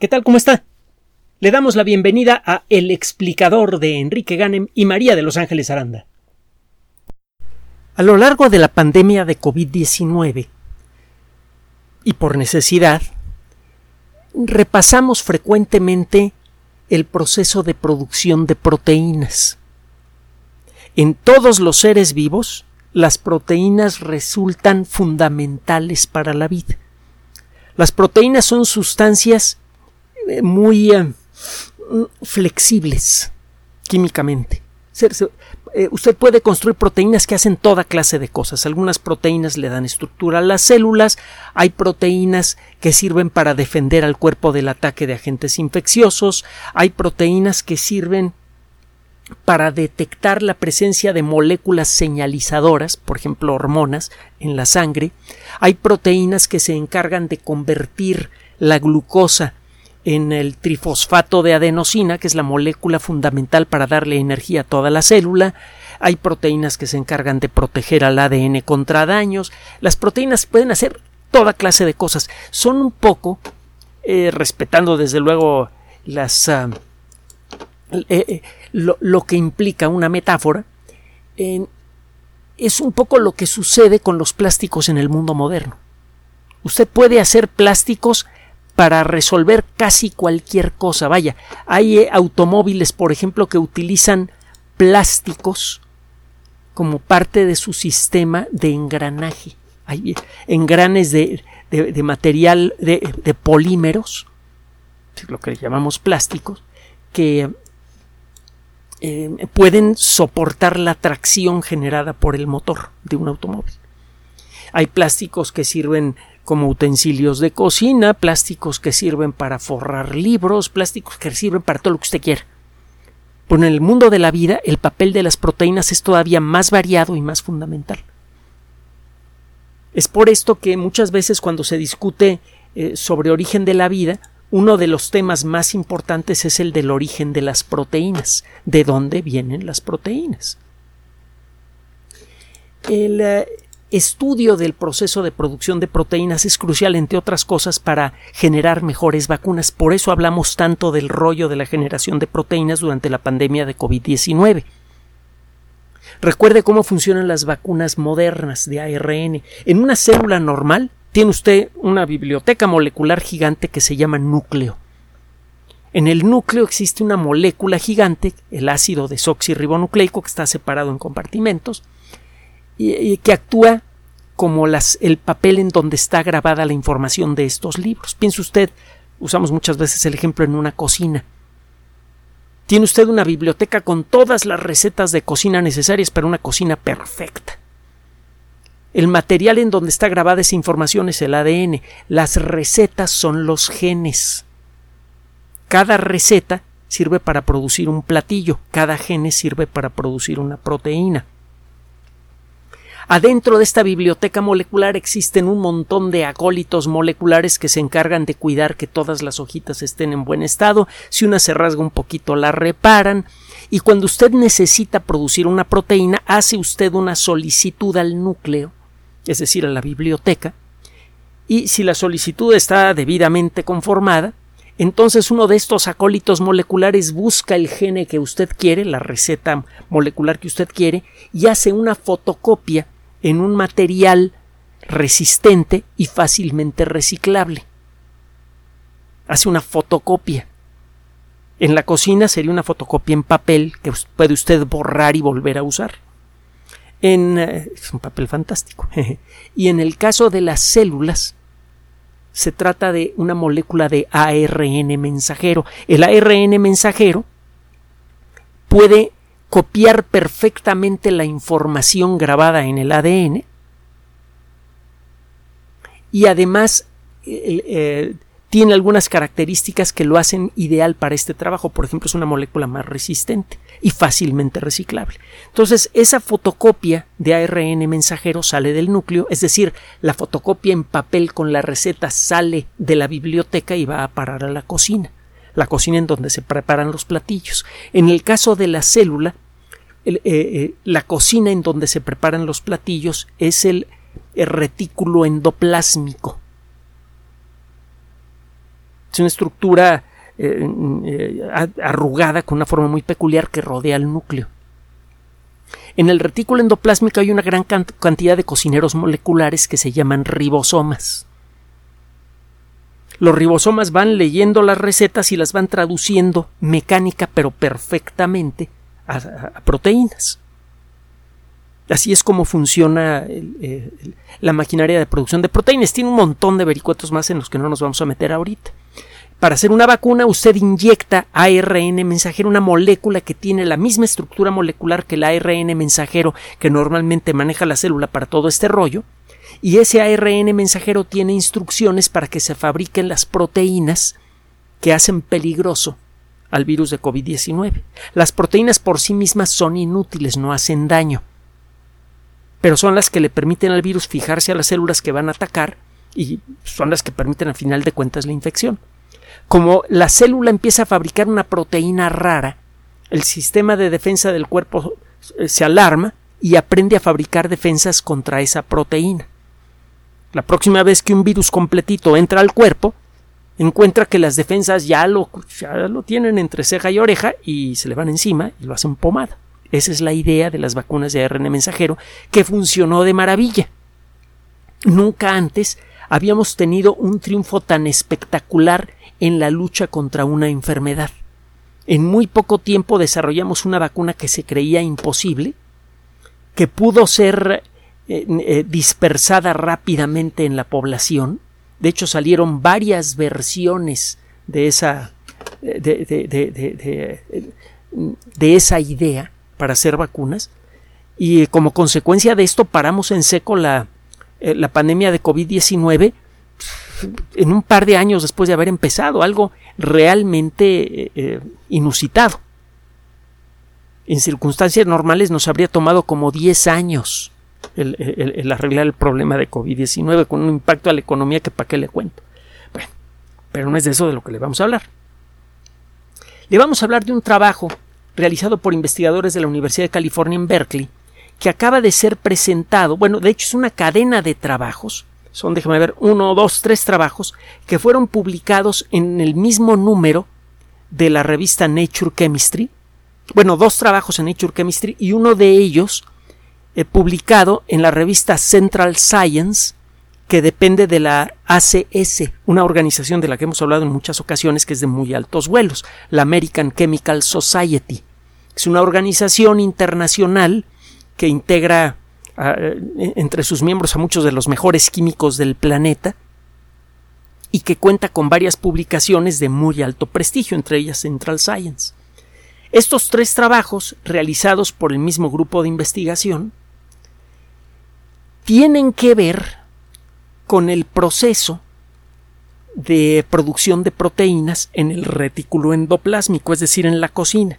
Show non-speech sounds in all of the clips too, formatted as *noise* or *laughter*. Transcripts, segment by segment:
¿Qué tal? ¿Cómo está? Le damos la bienvenida a El explicador de Enrique Ganem y María de Los Ángeles Aranda. A lo largo de la pandemia de COVID-19 y por necesidad, repasamos frecuentemente el proceso de producción de proteínas. En todos los seres vivos, las proteínas resultan fundamentales para la vida. Las proteínas son sustancias muy eh, flexibles químicamente. Eh, usted puede construir proteínas que hacen toda clase de cosas. Algunas proteínas le dan estructura a las células, hay proteínas que sirven para defender al cuerpo del ataque de agentes infecciosos, hay proteínas que sirven para detectar la presencia de moléculas señalizadoras, por ejemplo hormonas, en la sangre, hay proteínas que se encargan de convertir la glucosa en el trifosfato de adenosina, que es la molécula fundamental para darle energía a toda la célula. Hay proteínas que se encargan de proteger al ADN contra daños. Las proteínas pueden hacer toda clase de cosas. Son un poco, eh, respetando desde luego las, ah, eh, eh, lo, que implica una metáfora, es un poco lo que sucede con los plásticos en el mundo moderno. Usted puede hacer plásticos para resolver casi cualquier cosa. Vaya, hay eh, automóviles, por ejemplo, que utilizan plásticos como parte de su sistema de engranaje. Hay eh, engranes de, de, material de, de, polímeros, lo que llamamos plásticos, que eh, pueden soportar la tracción generada por el motor de un automóvil. Hay plásticos que sirven como utensilios de cocina, plásticos que sirven para forrar libros, plásticos que sirven para todo lo que usted quiera. Pero en el mundo de la vida el papel de las proteínas es todavía más variado y más fundamental. Es por esto que muchas veces cuando se discute eh, sobre origen de la vida, uno de los temas más importantes es el del origen de las proteínas, de dónde vienen las proteínas. El, eh, estudio del proceso de producción de proteínas es crucial, entre otras cosas, para generar mejores vacunas. Por eso hablamos tanto del rollo de la generación de proteínas durante la pandemia de COVID-19. Recuerde cómo funcionan las vacunas modernas de ARN. En una célula normal tiene usted una biblioteca molecular gigante que se llama núcleo. En el núcleo existe una molécula gigante, el ácido desoxirribonucleico, que está separado en compartimentos, y, que actúa como las, el papel en donde está grabada la información de estos libros. Piense usted, usamos muchas veces el ejemplo en una cocina. Tiene usted una biblioteca con todas las recetas de cocina necesarias para una cocina perfecta. El material en donde está grabada esa información es el ADN. Las recetas son los genes. Cada receta sirve para producir un platillo, cada gene sirve para producir una proteína. Adentro de esta biblioteca molecular existen un montón de acólitos moleculares que se encargan de cuidar que todas las hojitas estén en buen estado. Si una se rasga un poquito, la reparan. Y cuando usted necesita producir una proteína, hace usted una solicitud al núcleo, es decir, a la biblioteca. Y si la solicitud está debidamente conformada, entonces uno de estos acólitos moleculares busca el gene que usted quiere, la receta molecular que usted quiere, y hace una fotocopia en un material resistente y fácilmente reciclable. Hace una fotocopia. En la cocina sería una fotocopia en papel que puede usted borrar y volver a usar. En, eh, es un papel fantástico. *laughs* y en el caso de las células, se trata de una molécula de ARN mensajero. El ARN mensajero puede copiar perfectamente la información grabada en el ADN y además eh, tiene algunas características que lo hacen ideal para este trabajo. Por ejemplo, es una molécula más resistente y fácilmente reciclable. Entonces, esa fotocopia de ARN mensajero sale del núcleo, es decir, la fotocopia en papel con la receta sale de la biblioteca y va a parar a la cocina la cocina en donde se preparan los platillos. En el caso de la célula, eh, eh, la cocina en donde se preparan los platillos es el, retículo endoplásmico. Es una estructura eh, arrugada con una forma muy peculiar que rodea el núcleo. En el retículo endoplásmico hay una gran cantidad de cocineros moleculares que se llaman ribosomas. Los ribosomas van leyendo las recetas y las van traduciendo mecánica pero perfectamente a, proteínas. Así es como funciona la maquinaria de producción de proteínas. Tiene un montón de vericuetos más en los que no nos vamos a meter ahorita. Para hacer una vacuna, usted inyecta ARN mensajero, una molécula que tiene la misma estructura molecular que el ARN mensajero que normalmente maneja la célula para todo este rollo, y ese ARN mensajero tiene instrucciones para que se fabriquen las proteínas que hacen peligroso al virus de COVID-19. Las proteínas por sí mismas son inútiles, no hacen daño, pero son las que le permiten al virus fijarse a las células que van a atacar y son las que permiten al final de cuentas la infección. Como la célula empieza a fabricar una proteína rara, el sistema de defensa del cuerpo eh, se alarma y aprende a fabricar defensas contra esa proteína. La próxima vez que un virus completito entra al cuerpo, encuentra que las defensas ya lo, lo tienen entre ceja y oreja y se le van encima y lo hacen pomada. Esa es la idea de las vacunas de ARN mensajero que funcionó de maravilla. Nunca antes habíamos tenido un triunfo tan espectacular en la lucha contra una enfermedad. En muy poco tiempo desarrollamos una vacuna que se creía imposible, que pudo ser eh, eh, dispersada rápidamente en la población. De hecho, salieron varias versiones de esa, de, esa idea para hacer vacunas. Y como consecuencia de esto paramos en seco la, eh, la pandemia de COVID-19 en un par de años después de haber empezado, algo realmente eh, inusitado. En circunstancias normales nos habría tomado como 10 años el, arreglar el problema de COVID-19 con un impacto a la economía que para qué le cuento. Bueno, pero no es de eso de lo que le vamos a hablar. Le vamos a hablar de un trabajo realizado por investigadores de la Universidad de California en Berkeley que acaba de ser presentado, bueno, de hecho es una cadena de trabajos son, déjame ver, uno, dos, tres trabajos que fueron publicados en el mismo número de la revista Nature Chemistry. Bueno, dos trabajos en Nature Chemistry y uno de ellos eh, publicado en la revista Central Science, que depende de la ACS, una organización de la que hemos hablado en muchas ocasiones, que es de muy altos vuelos, la American Chemical Society. Es una organización internacional que integra eh, entre sus miembros a muchos de los mejores químicos del planeta y que cuenta con varias publicaciones de muy alto prestigio, entre ellas Central Science. Estos tres trabajos, realizados por el mismo grupo de investigación, tienen que ver con el proceso de producción de proteínas en el retículo endoplásmico, es decir, en la cocina.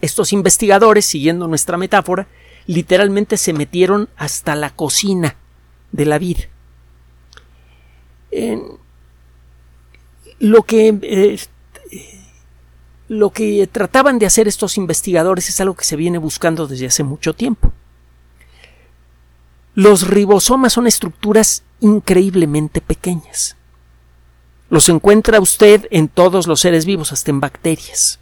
Estos investigadores, siguiendo nuestra metáfora, literalmente se metieron hasta la cocina de la vida. lo que eh, lo que trataban de hacer estos investigadores es algo que se viene buscando desde hace mucho tiempo. Los ribosomas son estructuras increíblemente pequeñas. Los encuentra usted en todos los seres vivos, hasta en bacterias.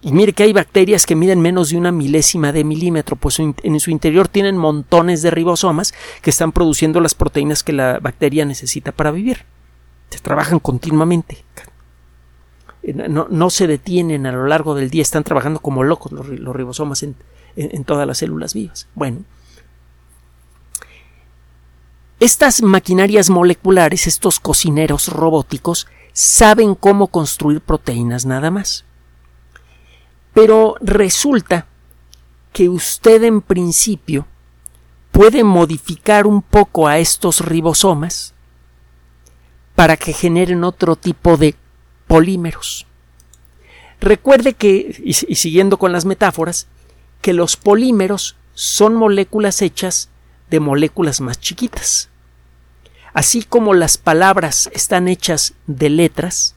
Y mire que hay bacterias que miden menos de una milésima de milímetro, pues en su interior tienen montones de ribosomas que están produciendo las proteínas que la bacteria necesita para vivir. Se trabajan continuamente. Eh, no, se detienen a lo largo del día, están trabajando como locos los, ribosomas en, en todas las células vivas. Bueno, estas maquinarias moleculares, estos cocineros robóticos, saben cómo construir proteínas nada más. Pero resulta que usted en principio puede modificar un poco a estos ribosomas para que generen otro tipo de polímeros. Recuerde que, y, siguiendo con las metáforas, que los polímeros son moléculas hechas de moléculas más chiquitas. Así como las palabras están hechas de letras,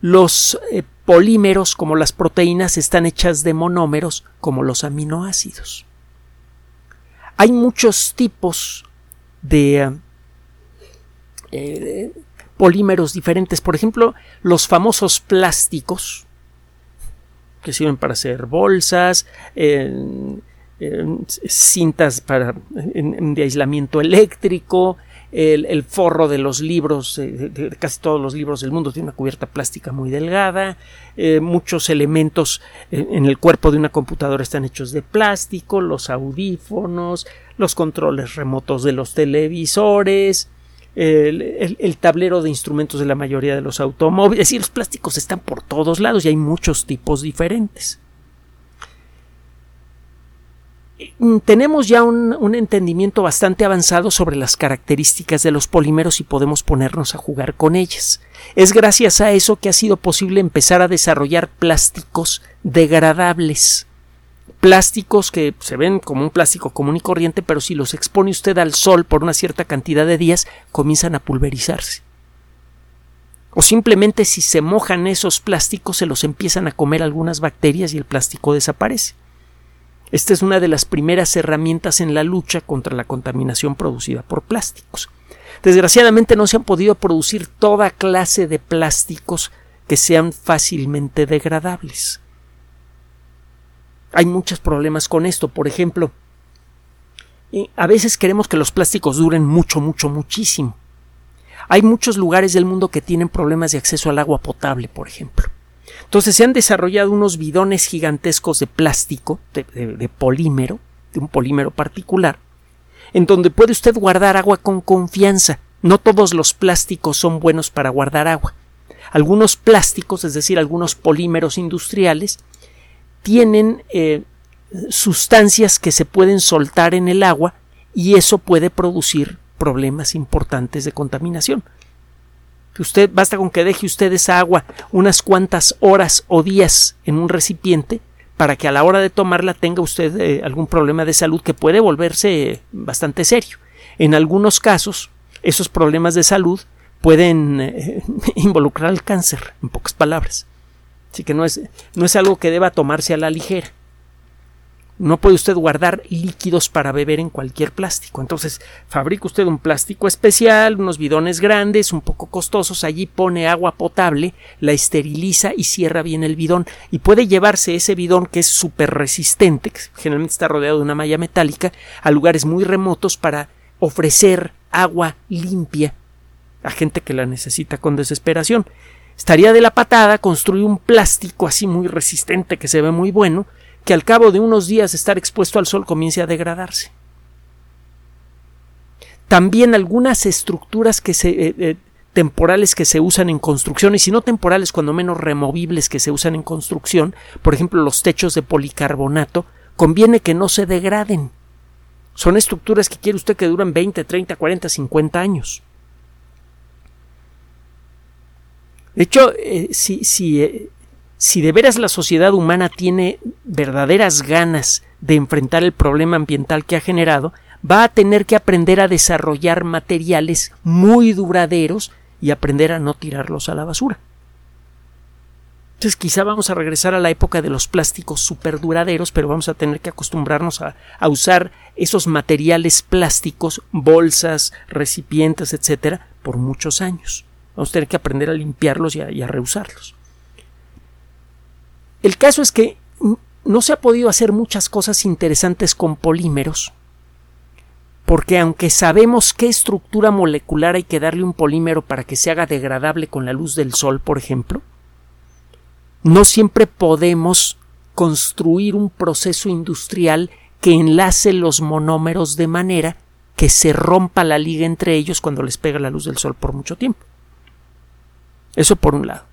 los eh, polímeros como las proteínas están hechas de monómeros como los aminoácidos. Hay muchos tipos de, eh, polímeros diferentes. Por ejemplo, los famosos plásticos que sirven para hacer bolsas, cintas para, de aislamiento eléctrico, el, forro de los libros, eh, de, casi todos los libros del mundo tiene una cubierta plástica muy delgada, eh, muchos elementos en el cuerpo de una computadora están hechos de plástico, los audífonos, los controles remotos de los televisores, el, tablero de instrumentos de la mayoría de los automóviles, es decir, los plásticos están por todos lados y hay muchos tipos diferentes. Mm, tenemos ya un, entendimiento bastante avanzado sobre las características de los polímeros y podemos ponernos a jugar con ellas. Es gracias a eso que ha sido posible empezar a desarrollar plásticos degradables. Plásticos que se ven como un plástico común y corriente, pero si los expone usted al sol por una cierta cantidad de días, comienzan a pulverizarse. O simplemente si se mojan esos plásticos se los empiezan a comer algunas bacterias y el plástico desaparece. Esta es una de las primeras herramientas en la lucha contra la contaminación producida por plásticos. Desgraciadamente no se han podido producir toda clase de plásticos que sean fácilmente degradables. Hay muchos problemas con esto. Por ejemplo, a veces queremos que los plásticos duren mucho, mucho, muchísimo. Hay muchos lugares del mundo que tienen problemas de acceso al agua potable, por ejemplo. Entonces se han desarrollado unos bidones gigantescos de plástico, de, polímero, de un polímero particular, en donde puede usted guardar agua con confianza. No todos los plásticos son buenos para guardar agua. Algunos plásticos, es decir, algunos polímeros industriales, tienen eh, sustancias que se pueden soltar en el agua y eso puede producir problemas importantes de contaminación usted basta con que deje usted esa agua unas cuantas horas o días en un recipiente para que a la hora de tomarla tenga usted eh, algún problema de salud que puede volverse bastante serio. En algunos casos, esos problemas de salud pueden eh, *laughs* involucrar el cáncer, en pocas palabras. Así que no es, no es algo que deba tomarse a la ligera. No puede usted guardar líquidos para beber en cualquier plástico. Entonces, fabrica usted un plástico especial, unos bidones grandes, un poco costosos, allí pone agua potable, la esteriliza y cierra bien el bidón. Y puede llevarse ese bidón que es súper resistente, que generalmente está rodeado de una malla metálica, a lugares muy remotos para ofrecer agua limpia a gente que la necesita con desesperación. Estaría de la patada construir un plástico así muy resistente que se ve muy bueno, que al cabo de unos días de estar expuesto al sol comience a degradarse. También algunas estructuras que se, eh, eh, temporales que se usan en construcción, y si no temporales, cuando menos removibles que se usan en construcción, por ejemplo los techos de policarbonato, conviene que no se degraden. Son estructuras que quiere usted que duran 20, 30, 40, 50 años. De hecho, eh, si, si si de veras la sociedad humana tiene verdaderas ganas de enfrentar el problema ambiental que ha generado, va a tener que aprender a desarrollar materiales muy duraderos y aprender a no tirarlos a la basura. Entonces quizá vamos a regresar a la época de los plásticos superduraderos, pero vamos a tener que acostumbrarnos a, usar esos materiales plásticos, bolsas, recipientes, etcétera, por muchos años. Vamos a tener que aprender a limpiarlos y a, y a reusarlos. El caso es que no se ha podido hacer muchas cosas interesantes con polímeros, porque aunque sabemos qué estructura molecular hay que darle un polímero para que se haga degradable con la luz del sol, por ejemplo, no siempre podemos construir un proceso industrial que enlace los monómeros de manera que se rompa la liga entre ellos cuando les pega la luz del sol por mucho tiempo. Eso por un lado.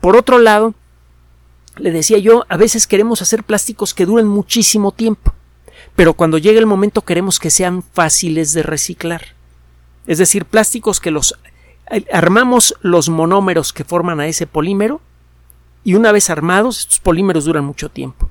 Por otro lado, le decía yo, a veces queremos hacer plásticos que duren muchísimo tiempo, pero cuando llega el momento queremos que sean fáciles de reciclar. Es decir, plásticos que los eh, armamos los monómeros que forman a ese polímero y una vez armados estos polímeros duran mucho tiempo.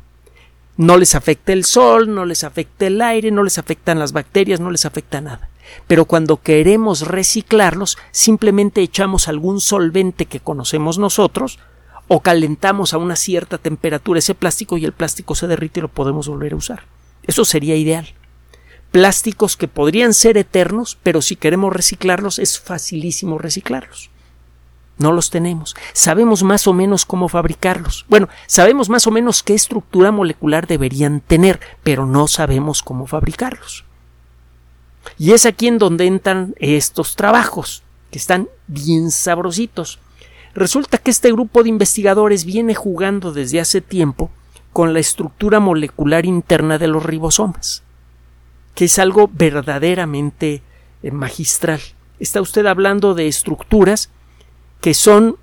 No les afecta el sol, no les afecta el aire, no les afectan las bacterias, no les afecta nada. Pero cuando queremos reciclarlos, simplemente echamos algún solvente que conocemos nosotros, o calentamos a una cierta temperatura ese plástico y el plástico se derrite y lo podemos volver a usar. Eso sería ideal. plásticos que podrían ser eternos, pero si queremos reciclarlos es facilísimo reciclarlos. No los tenemos. Sabemos más o menos cómo fabricarlos. Bueno, sabemos más o menos qué estructura molecular deberían tener, pero no sabemos cómo fabricarlos. Y es aquí en donde entran estos trabajos, que están bien sabrositos. Resulta que este grupo de investigadores viene jugando desde hace tiempo con la estructura molecular interna de los ribosomas, que es algo verdaderamente eh, magistral. Está usted hablando de estructuras que son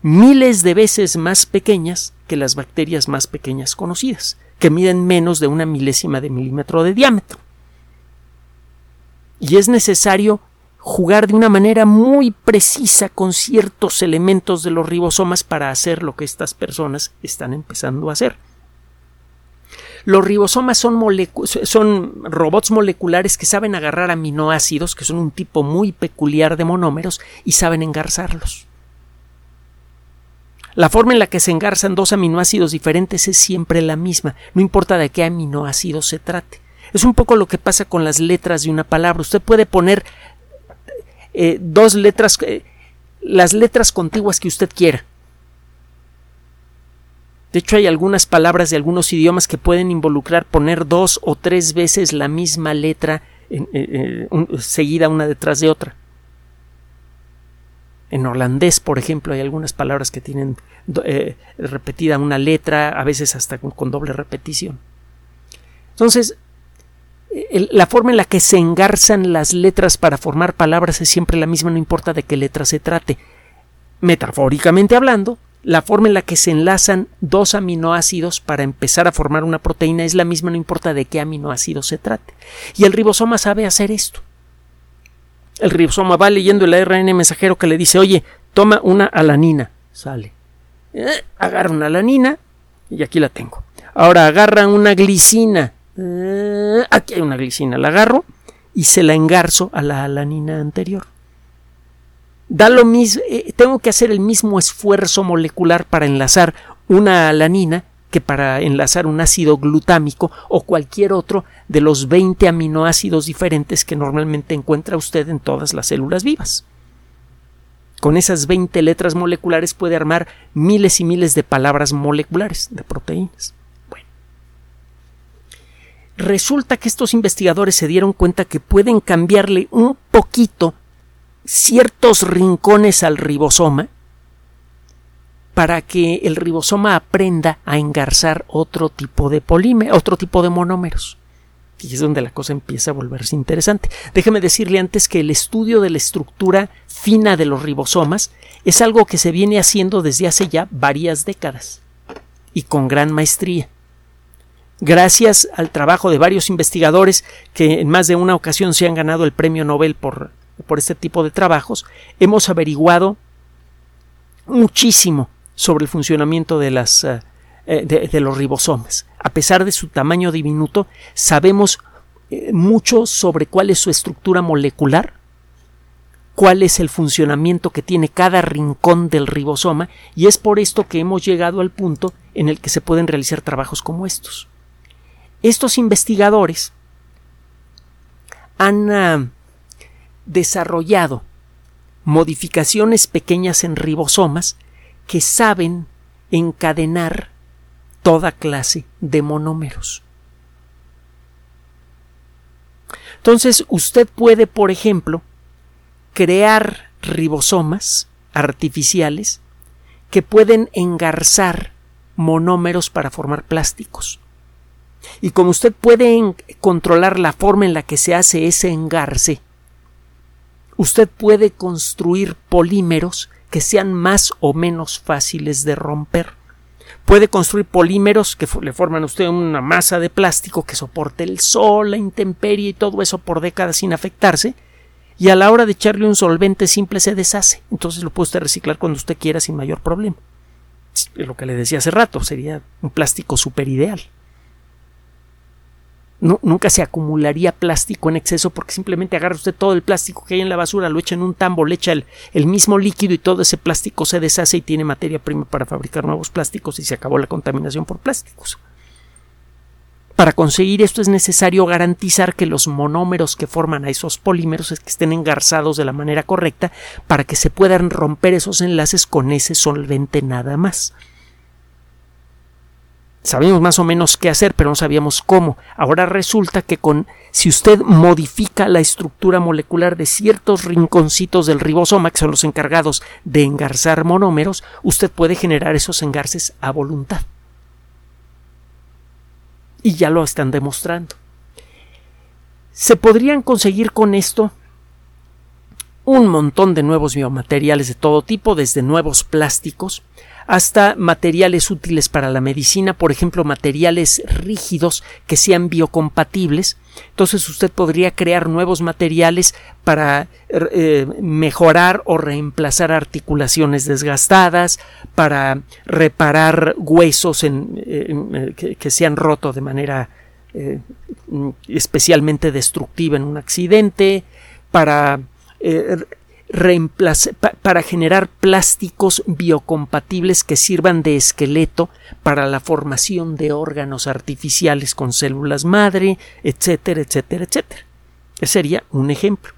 miles de veces más pequeñas que las bacterias más pequeñas conocidas, que miden menos de una milésima de milímetro de diámetro. Y es necesario jugar de una manera muy precisa con ciertos elementos de los ribosomas para hacer lo que estas personas están empezando a hacer. Los ribosomas son, robots moleculares que saben agarrar aminoácidos, que son un tipo muy peculiar de monómeros, y saben engarzarlos. La forma en la que se engarzan dos aminoácidos diferentes es siempre la misma, no importa de qué aminoácido se trate. Es un poco lo que pasa con las letras de una palabra. Usted puede poner eh, dos letras, eh, las letras contiguas que usted quiera. De hecho, hay algunas palabras de algunos idiomas que pueden involucrar poner dos o tres veces la misma letra eh, seguida una detrás de otra. En holandés, por ejemplo, hay algunas palabras que tienen repetida una letra, a veces hasta con doble repetición. Entonces, la forma en la que se engarzan las letras para formar palabras es siempre la misma, no importa de qué letra se trate. Metafóricamente hablando, la forma en la que se enlazan dos aminoácidos para empezar a formar una proteína es la misma, no importa de qué aminoácido se trate. Y el ribosoma sabe hacer esto. El ribosoma va leyendo el ARN mensajero que le dice, oye, toma una alanina. Sale. Eh, agarra una alanina y aquí la tengo. Ahora agarra una glicina aquí hay una glicina, la agarro y se la engarzo a la alanina anterior. Da lo mismo, eh, tengo que hacer el mismo esfuerzo molecular para enlazar una alanina que para enlazar un ácido glutámico o cualquier otro de los 20 aminoácidos diferentes que normalmente encuentra usted en todas las células vivas. Con esas 20 letras moleculares puede armar miles y miles de palabras moleculares de proteínas. Resulta que estos investigadores se dieron cuenta que pueden cambiarle un poquito ciertos rincones al ribosoma para que el ribosoma aprenda a engarzar otro tipo de polímero, otro tipo de monómeros. Y es donde la cosa empieza a volverse interesante. Déjeme decirle antes que el estudio de la estructura fina de los ribosomas es algo que se viene haciendo desde hace ya varias décadas y con gran maestría gracias al trabajo de varios investigadores que en más de una ocasión se han ganado el premio Nobel por, por este tipo de trabajos, hemos averiguado muchísimo sobre el funcionamiento de, las, eh, eh, de, los ribosomas. A pesar de su tamaño diminuto, sabemos eh, mucho sobre cuál es su estructura molecular, cuál es el funcionamiento que tiene cada rincón del ribosoma, y es por esto que hemos llegado al punto en el que se pueden realizar trabajos como estos. Estos investigadores han ah, desarrollado modificaciones pequeñas en ribosomas que saben encadenar toda clase de monómeros. Entonces, usted puede, por ejemplo, crear ribosomas artificiales que pueden engarzar monómeros para formar plásticos. Y como usted puede controlar la forma en la que se hace ese engarce, usted puede construir polímeros que sean más o menos fáciles de romper. Puede construir polímeros que le forman a usted una masa de plástico que soporte el sol, la intemperie y todo eso por décadas sin afectarse, y a la hora de echarle un solvente simple se deshace. Entonces lo puede usted reciclar cuando usted quiera sin mayor problema. Lo que le decía hace rato, sería un plástico super ideal nunca se acumularía plástico en exceso porque simplemente agarra usted todo el plástico que hay en la basura, lo echa en un tambo, le echa el, mismo líquido y todo ese plástico se deshace y tiene materia prima para fabricar nuevos plásticos y se acabó la contaminación por plásticos. Para conseguir esto es necesario garantizar que los monómeros que forman a esos polímeros estén engarzados de la manera correcta para que se puedan romper esos enlaces con ese solvente nada más. Sabíamos más o menos qué hacer, pero no sabíamos cómo. Ahora resulta que con si usted modifica la estructura molecular de ciertos rinconcitos del ribosoma, que son los encargados de engarzar monómeros, usted puede generar esos engarces a voluntad y ya lo están demostrando. Se podrían conseguir con esto un montón de nuevos biomateriales de todo tipo, desde nuevos plásticos hasta materiales útiles para la medicina, por ejemplo, materiales rígidos que sean biocompatibles. Entonces usted podría crear nuevos materiales para eh, mejorar o reemplazar articulaciones desgastadas, para reparar huesos que, que, se han roto de manera eh, especialmente destructiva en un accidente, para para generar plásticos biocompatibles que sirvan de esqueleto para la formación de órganos artificiales con células madre, etcétera, etcétera, etcétera. Ese sería un ejemplo.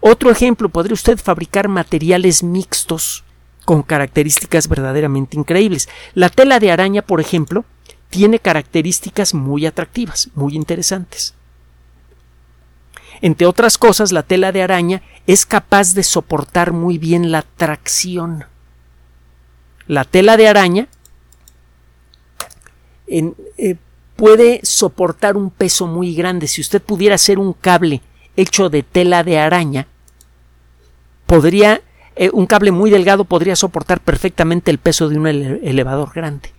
Otro ejemplo, podría usted fabricar materiales mixtos con características verdaderamente increíbles. La tela de araña, por ejemplo, tiene características muy atractivas, muy interesantes. Entre otras cosas, la tela de araña es capaz de soportar muy bien la tracción. La tela de araña eh, puede soportar un peso muy grande. Si usted pudiera hacer un cable hecho de tela de araña, podría, eh, un cable muy delgado podría soportar perfectamente el peso de un elevador grande.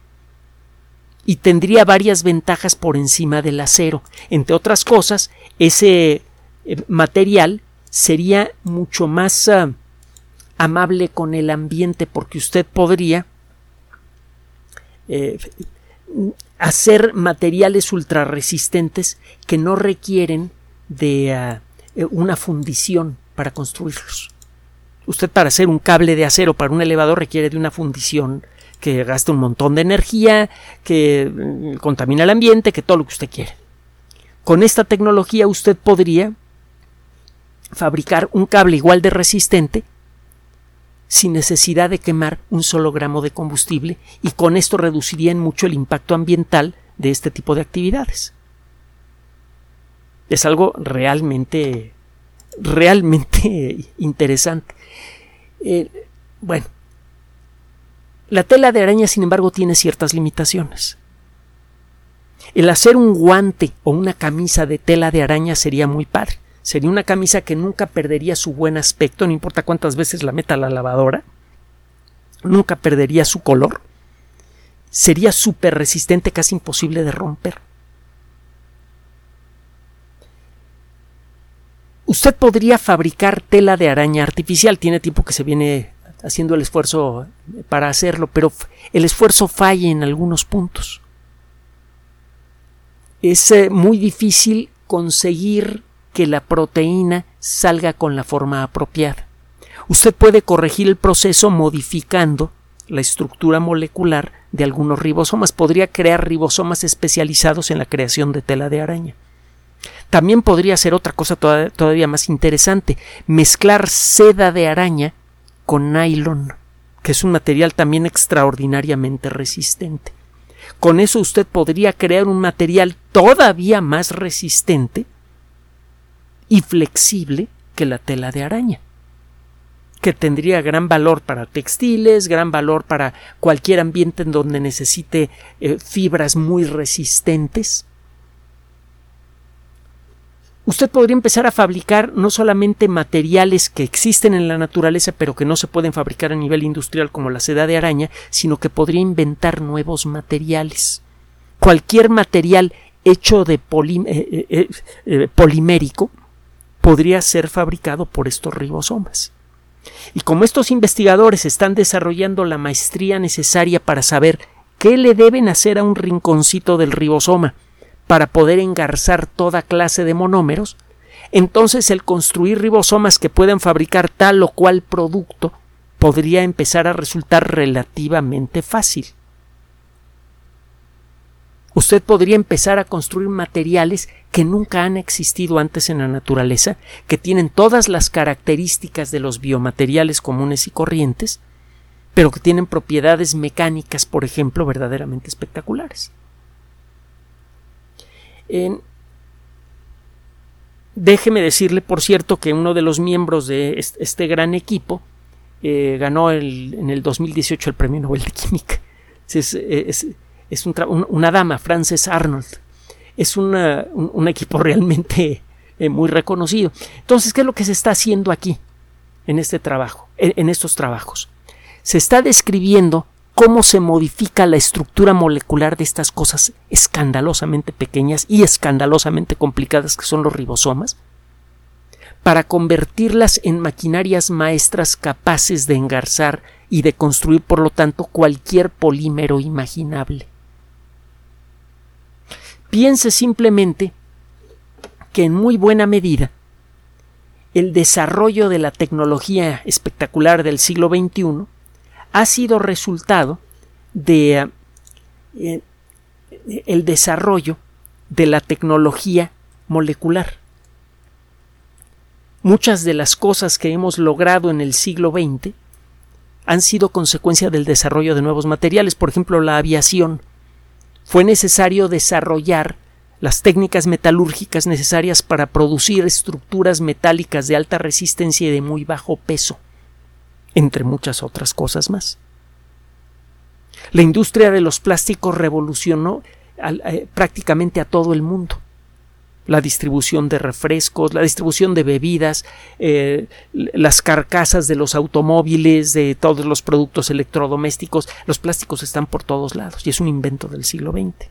Y tendría varias ventajas por encima del acero. Entre otras cosas, ese eh, material sería mucho más ah, amable con el ambiente porque usted podría eh, hacer materiales ultra resistentes que no requieren de ah, eh, una fundición para construirlos. Usted para hacer un cable de acero para un elevador requiere de una fundición que gasta un montón de energía, que mm, contamina el ambiente, que todo lo que usted quiere. Con esta tecnología usted podría fabricar un cable igual de resistente sin necesidad de quemar un solo gramo de combustible y con esto reducirían mucho el impacto ambiental de este tipo de actividades. Es algo realmente realmente *laughs* interesante. Eh, bueno, la tela de araña, sin embargo, tiene ciertas limitaciones. El hacer un guante o una camisa de tela de araña sería muy padre Sería una camisa que nunca perdería su buen aspecto, no importa cuántas veces la meta la lavadora. Nunca perdería su color. Sería súper resistente, casi imposible de romper. Usted podría fabricar tela de araña artificial. Tiene tiempo que se viene haciendo el esfuerzo para hacerlo, pero el esfuerzo falla en algunos puntos. Es eh, muy difícil conseguir que la proteína salga con la forma apropiada. Usted puede corregir el proceso modificando la estructura molecular de algunos ribosomas. Podría crear ribosomas especializados en la creación de tela de araña. También podría ser otra cosa todavía más interesante, mezclar seda de araña con nylon, que es un material también extraordinariamente resistente. Con eso usted podría crear un material todavía más resistente y flexible que la tela de araña, que tendría gran valor para textiles, gran valor para cualquier ambiente en donde necesite eh, fibras muy resistentes. Usted podría empezar a fabricar no solamente materiales que existen en la naturaleza pero que no se pueden fabricar a nivel industrial como la seda de araña, sino que podría inventar nuevos materiales. Cualquier material hecho de eh, eh, polimérico podría ser fabricado por estos ribosomas. Y como estos investigadores están desarrollando la maestría necesaria para saber qué le deben hacer a un rinconcito del ribosoma para poder engarzar toda clase de monómeros, entonces el construir ribosomas que puedan fabricar tal o cual producto podría empezar a resultar relativamente fácil. Usted podría empezar a construir materiales que nunca han existido antes en la naturaleza, que tienen todas las características de los biomateriales comunes y corrientes, pero que tienen propiedades mecánicas, por ejemplo, verdaderamente espectaculares. Déjeme decirle, por cierto, que uno de los miembros de este gran equipo eh, ganó en el 2018 el Premio Nobel de Química. Es, una dama, Frances Arnold. Es un, equipo *laughs* realmente eh, muy reconocido. Entonces, ¿qué es lo que se está haciendo aquí en este trabajo, en estos trabajos? Se está describiendo cómo se modifica la estructura molecular de estas cosas escandalosamente pequeñas y escandalosamente complicadas que son los ribosomas, para convertirlas en maquinarias maestras capaces de engarzar y de construir, por lo tanto, cualquier polímero imaginable. Piense simplemente que en muy buena medida el desarrollo de la tecnología espectacular del siglo XXI ha sido resultado de eh, el desarrollo de la tecnología molecular. Muchas de las cosas que hemos logrado en el siglo XX han sido consecuencia del desarrollo de nuevos materiales, por ejemplo, la aviación. Fue necesario desarrollar las técnicas metalúrgicas necesarias para producir estructuras metálicas de alta resistencia y de muy bajo peso entre muchas otras cosas más. La industria de los plásticos revolucionó eh, prácticamente a todo el mundo. La distribución de refrescos, la distribución de bebidas, eh, las carcasas de los automóviles, de todos los productos electrodomésticos, los plásticos están por todos lados y es un invento del siglo XX.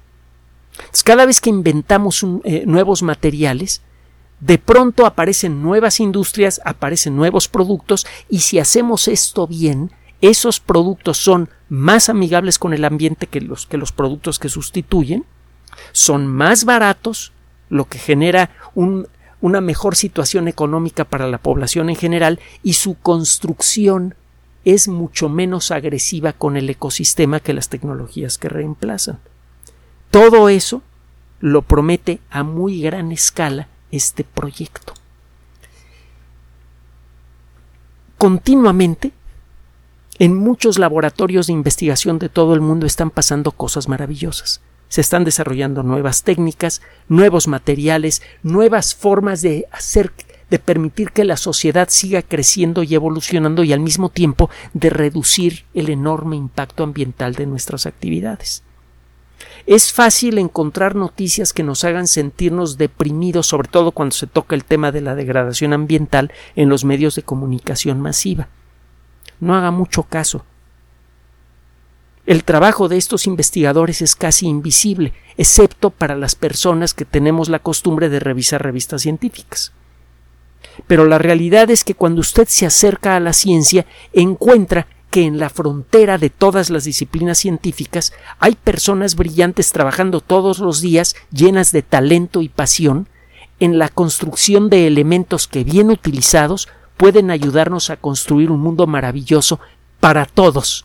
cada vez que inventamos eh, nuevos materiales, de pronto aparecen nuevas industrias, aparecen nuevos productos y si hacemos esto bien, esos productos son más amigables con el ambiente que los, que los productos que sustituyen, son más baratos, lo que genera una mejor situación económica para la población en general y su construcción es mucho menos agresiva con el ecosistema que las tecnologías que reemplazan. Todo eso lo promete a muy gran escala este proyecto. Continuamente, en muchos laboratorios de investigación de todo el mundo están pasando cosas maravillosas. Se están desarrollando nuevas técnicas, nuevos materiales, nuevas formas de hacer de permitir que la sociedad siga creciendo y evolucionando y al mismo tiempo de reducir el enorme impacto ambiental de nuestras actividades. Es fácil encontrar noticias que nos hagan sentirnos deprimidos, sobre todo cuando se toca el tema de la degradación ambiental en los medios de comunicación masiva. No haga mucho caso. El trabajo de estos investigadores es casi invisible, excepto para las personas que tenemos la costumbre de revisar revistas científicas. Pero la realidad es que cuando usted se acerca a la ciencia encuentra que en la frontera de todas las disciplinas científicas hay personas brillantes trabajando todos los días llenas de talento y pasión en la construcción de elementos que bien utilizados pueden ayudarnos a construir un mundo maravilloso para todos,